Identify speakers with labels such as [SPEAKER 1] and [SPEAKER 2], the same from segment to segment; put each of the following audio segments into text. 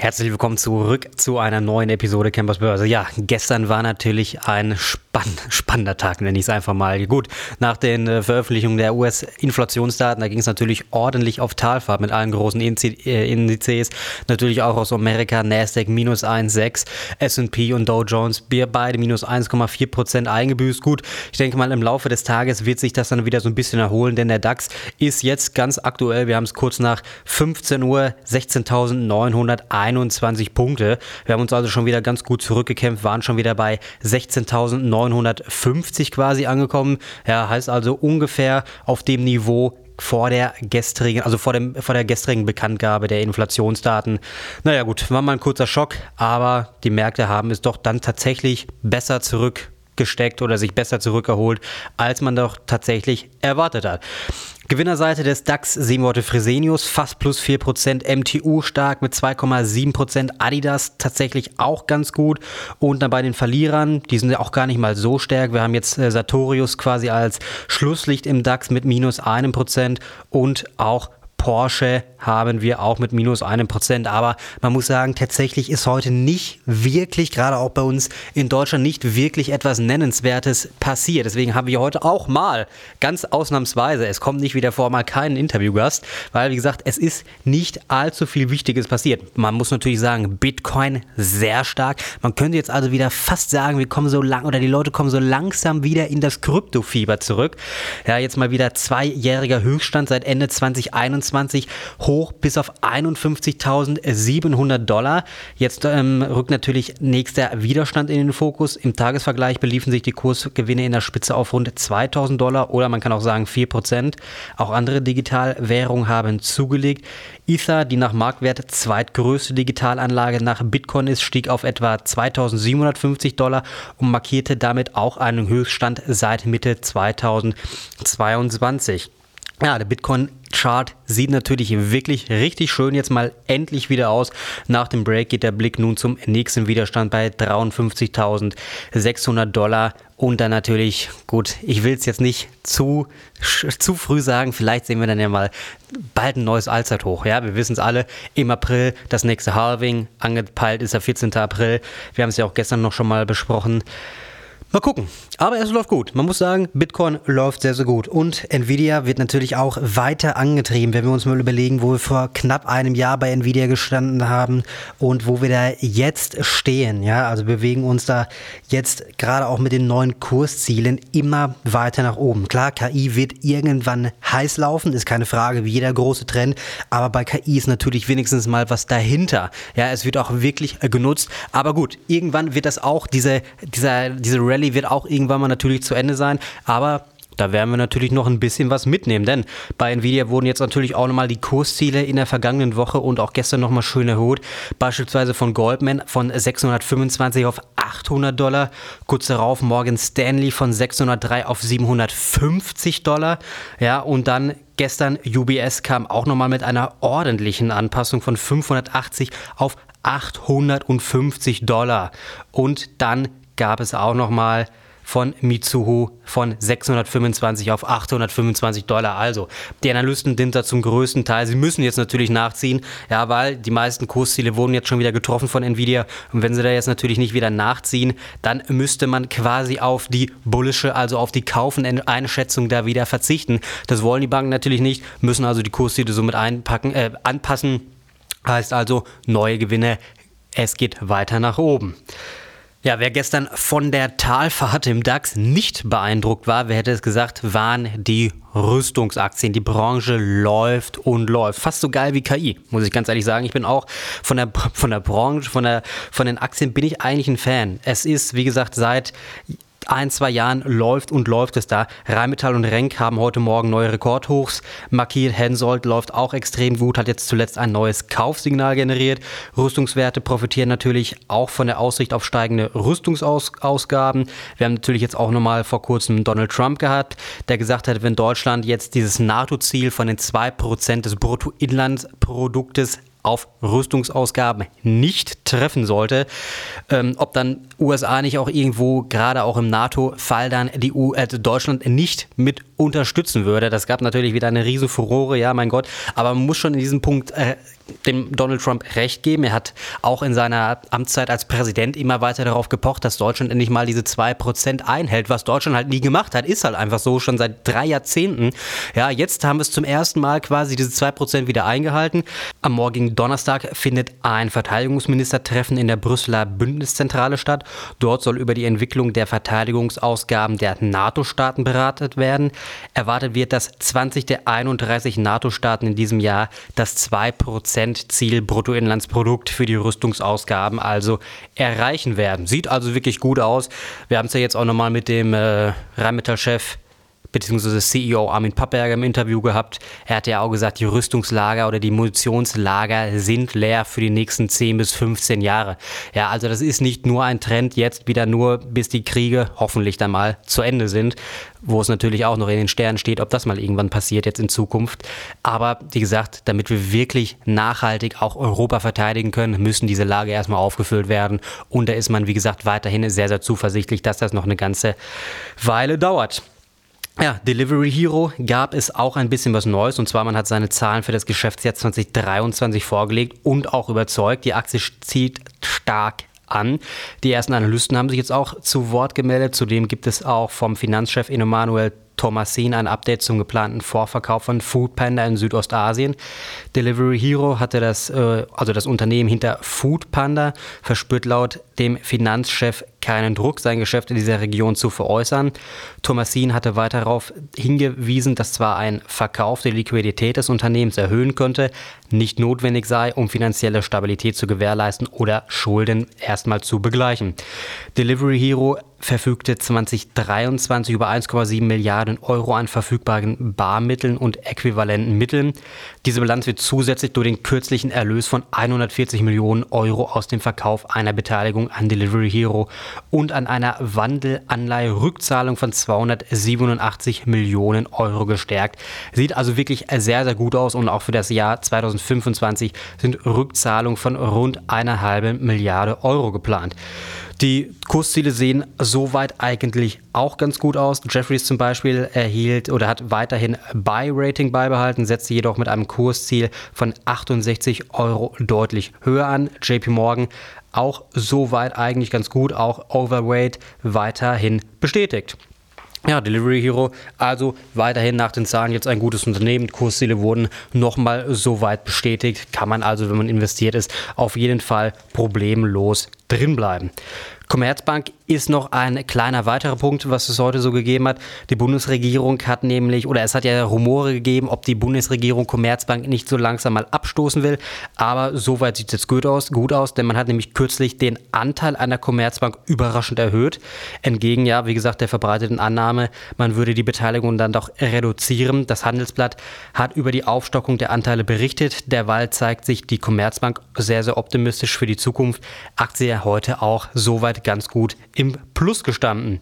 [SPEAKER 1] Herzlich willkommen zurück zu einer neuen Episode Campers Börse. Ja, gestern war natürlich ein spann spannender Tag, nenne ich es einfach mal. Gut, nach den äh, Veröffentlichungen der US-Inflationsdaten, da ging es natürlich ordentlich auf Talfahrt mit allen großen äh, Indizes. Natürlich auch aus Amerika, Nasdaq minus 1,6, S&P und Dow Jones, beide minus 1,4 Prozent eingebüßt. Gut, ich denke mal, im Laufe des Tages wird sich das dann wieder so ein bisschen erholen, denn der DAX ist jetzt ganz aktuell, wir haben es kurz nach 15 Uhr, 16.901 21 Punkte. Wir haben uns also schon wieder ganz gut zurückgekämpft, waren schon wieder bei 16.950 quasi angekommen. Ja, heißt also ungefähr auf dem Niveau vor der gestrigen, also vor, dem, vor der gestrigen Bekanntgabe der Inflationsdaten. Naja gut, war mal ein kurzer Schock, aber die Märkte haben es doch dann tatsächlich besser zurückgesteckt oder sich besser zurückerholt, als man doch tatsächlich erwartet hat. Gewinnerseite des DAX sehen wir heute Fresenius, fast plus 4%, MTU stark mit 2,7%, Adidas tatsächlich auch ganz gut. Und dann bei den Verlierern, die sind ja auch gar nicht mal so stark. Wir haben jetzt äh, Sartorius quasi als Schlusslicht im DAX mit minus einem Prozent und auch Porsche haben wir auch mit minus einem Prozent. Aber man muss sagen, tatsächlich ist heute nicht wirklich, gerade auch bei uns in Deutschland, nicht wirklich etwas Nennenswertes passiert. Deswegen haben wir heute auch mal, ganz ausnahmsweise, es kommt nicht wieder vor, mal keinen Interviewgast, weil, wie gesagt, es ist nicht allzu viel Wichtiges passiert. Man muss natürlich sagen, Bitcoin sehr stark. Man könnte jetzt also wieder fast sagen, wir kommen so lang, oder die Leute kommen so langsam wieder in das Kryptofieber zurück. Ja, jetzt mal wieder zweijähriger Höchststand seit Ende 2021 hoch bis auf 51.700 Dollar. Jetzt ähm, rückt natürlich nächster Widerstand in den Fokus. Im Tagesvergleich beliefen sich die Kursgewinne in der Spitze auf rund 2.000 Dollar oder man kann auch sagen 4 Prozent. Auch andere Digitalwährungen haben zugelegt. Ether, die nach Marktwert zweitgrößte Digitalanlage nach Bitcoin ist, stieg auf etwa 2.750 Dollar und markierte damit auch einen Höchststand seit Mitte 2022. Ja, der Bitcoin-Chart sieht natürlich wirklich richtig schön jetzt mal endlich wieder aus. Nach dem Break geht der Blick nun zum nächsten Widerstand bei 53.600 Dollar. Und dann natürlich, gut, ich will es jetzt nicht zu, zu früh sagen, vielleicht sehen wir dann ja mal bald ein neues Allzeithoch. Ja, wir wissen es alle, im April das nächste Halving, angepeilt ist der 14. April. Wir haben es ja auch gestern noch schon mal besprochen. Mal gucken. Aber es läuft gut. Man muss sagen, Bitcoin läuft sehr, sehr gut. Und Nvidia wird natürlich auch weiter angetrieben, wenn wir uns mal überlegen, wo wir vor knapp einem Jahr bei Nvidia gestanden haben und wo wir da jetzt stehen. Ja, also bewegen uns da jetzt gerade auch mit den neuen Kurszielen immer weiter nach oben. Klar, KI wird irgendwann heiß laufen, ist keine Frage, wie jeder große Trend. Aber bei KI ist natürlich wenigstens mal was dahinter. Ja, es wird auch wirklich genutzt. Aber gut, irgendwann wird das auch, diese, dieser, diese Rallye wird auch irgendwann mal natürlich zu Ende sein, aber da werden wir natürlich noch ein bisschen was mitnehmen, denn bei Nvidia wurden jetzt natürlich auch nochmal die Kursziele in der vergangenen Woche und auch gestern nochmal schön erhöht. Beispielsweise von Goldman von 625 auf 800 Dollar. Kurz darauf Morgan Stanley von 603 auf 750 Dollar. Ja, und dann gestern UBS kam auch nochmal mit einer ordentlichen Anpassung von 580 auf 850 Dollar. Und dann gab es auch nochmal von Mitsuhu von 625 auf 825 Dollar. Also, die Analysten sind da zum größten Teil. Sie müssen jetzt natürlich nachziehen, ja, weil die meisten Kursziele wurden jetzt schon wieder getroffen von Nvidia. Und wenn sie da jetzt natürlich nicht wieder nachziehen, dann müsste man quasi auf die bullische, also auf die Kaufeneinschätzung da wieder verzichten. Das wollen die Banken natürlich nicht, müssen also die Kursziele somit einpacken, äh, anpassen. Heißt also neue Gewinne. Es geht weiter nach oben. Ja, wer gestern von der Talfahrt im DAX nicht beeindruckt war, wer hätte es gesagt, waren die Rüstungsaktien. Die Branche läuft und läuft. Fast so geil wie KI, muss ich ganz ehrlich sagen. Ich bin auch von der, von der Branche, von, der, von den Aktien bin ich eigentlich ein Fan. Es ist, wie gesagt, seit ein, zwei Jahren läuft und läuft es da. Rheinmetall und Renk haben heute Morgen neue Rekordhochs markiert. Hensoldt läuft auch extrem gut, hat jetzt zuletzt ein neues Kaufsignal generiert. Rüstungswerte profitieren natürlich auch von der Aussicht auf steigende Rüstungsausgaben. Wir haben natürlich jetzt auch nochmal vor kurzem Donald Trump gehabt, der gesagt hat, wenn Deutschland jetzt dieses NATO-Ziel von den 2% des Bruttoinlandsproduktes auf Rüstungsausgaben nicht treffen sollte. Ähm, ob dann USA nicht auch irgendwo, gerade auch im NATO-Fall, dann die U äh, Deutschland nicht mit unterstützen würde. Das gab natürlich wieder eine riesen Furore, ja, mein Gott. Aber man muss schon in diesem Punkt äh, dem Donald Trump recht geben. Er hat auch in seiner Amtszeit als Präsident immer weiter darauf gepocht, dass Deutschland endlich mal diese 2% einhält. Was Deutschland halt nie gemacht hat, ist halt einfach so, schon seit drei Jahrzehnten. Ja, jetzt haben wir es zum ersten Mal quasi diese 2% wieder eingehalten. Am morgigen Donnerstag findet ein Verteidigungsministertreffen in der Brüsseler Bündniszentrale statt. Dort soll über die Entwicklung der Verteidigungsausgaben der NATO-Staaten beratet werden. Erwartet wird, dass 20 der 31 NATO-Staaten in diesem Jahr das 2% Ziel Bruttoinlandsprodukt für die Rüstungsausgaben also erreichen werden. Sieht also wirklich gut aus. Wir haben es ja jetzt auch nochmal mit dem äh, Rheinmetall-Chef beziehungsweise CEO Armin Pappberger im Interview gehabt. Er hat ja auch gesagt, die Rüstungslager oder die Munitionslager sind leer für die nächsten 10 bis 15 Jahre. Ja, also das ist nicht nur ein Trend jetzt wieder nur, bis die Kriege hoffentlich dann mal zu Ende sind, wo es natürlich auch noch in den Sternen steht, ob das mal irgendwann passiert jetzt in Zukunft. Aber wie gesagt, damit wir wirklich nachhaltig auch Europa verteidigen können, müssen diese Lager erstmal aufgefüllt werden. Und da ist man, wie gesagt, weiterhin sehr, sehr zuversichtlich, dass das noch eine ganze Weile dauert. Ja, Delivery Hero gab es auch ein bisschen was Neues und zwar man hat seine Zahlen für das Geschäftsjahr 2023 vorgelegt und auch überzeugt. Die Aktie zieht stark an. Die ersten Analysten haben sich jetzt auch zu Wort gemeldet. Zudem gibt es auch vom Finanzchef Emmanuel Thomasin ein Update zum geplanten Vorverkauf von Foodpanda in Südostasien. Delivery Hero hatte das, äh, also das Unternehmen hinter Foodpanda, verspürt laut dem Finanzchef keinen Druck, sein Geschäft in dieser Region zu veräußern. Thomasin hatte weiter darauf hingewiesen, dass zwar ein Verkauf die Liquidität des Unternehmens erhöhen könnte, nicht notwendig sei, um finanzielle Stabilität zu gewährleisten oder Schulden erstmal zu begleichen. Delivery Hero verfügte 2023 über 1,7 Milliarden Euro an verfügbaren Barmitteln und äquivalenten Mitteln. Diese Bilanz wird zusätzlich durch den kürzlichen Erlös von 140 Millionen Euro aus dem Verkauf einer Beteiligung an Delivery Hero und an einer Wandelanleihe Rückzahlung von 287 Millionen Euro gestärkt. Sieht also wirklich sehr, sehr gut aus und auch für das Jahr 2025 sind Rückzahlungen von rund einer halben Milliarde Euro geplant. Die Kursziele sehen soweit eigentlich auch ganz gut aus. Jeffries zum Beispiel erhielt oder hat weiterhin Buy-Rating beibehalten, setzte jedoch mit einem Kursziel von 68 Euro deutlich höher an. JP Morgan auch soweit eigentlich ganz gut, auch Overweight weiterhin bestätigt. Ja, Delivery Hero, also weiterhin nach den Zahlen jetzt ein gutes Unternehmen. Kursziele wurden nochmal so weit bestätigt. Kann man also, wenn man investiert ist, auf jeden Fall problemlos drinbleiben. Commerzbank ist noch ein kleiner weiterer Punkt, was es heute so gegeben hat. Die Bundesregierung hat nämlich, oder es hat ja Rumore gegeben, ob die Bundesregierung Commerzbank nicht so langsam mal abstoßen will. Aber soweit sieht es jetzt gut aus, gut aus, denn man hat nämlich kürzlich den Anteil einer Commerzbank überraschend erhöht. Entgegen, ja, wie gesagt, der verbreiteten Annahme, man würde die Beteiligung dann doch reduzieren. Das Handelsblatt hat über die Aufstockung der Anteile berichtet. Derweil zeigt sich die Commerzbank sehr, sehr optimistisch für die Zukunft. Aktie heute auch ganz gut im Plus gestanden.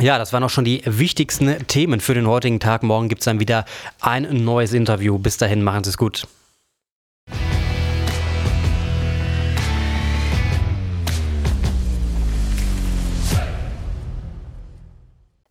[SPEAKER 1] Ja, das waren auch schon die wichtigsten Themen für den heutigen Tag. Morgen gibt es dann wieder ein neues Interview. Bis dahin, machen Sie es gut.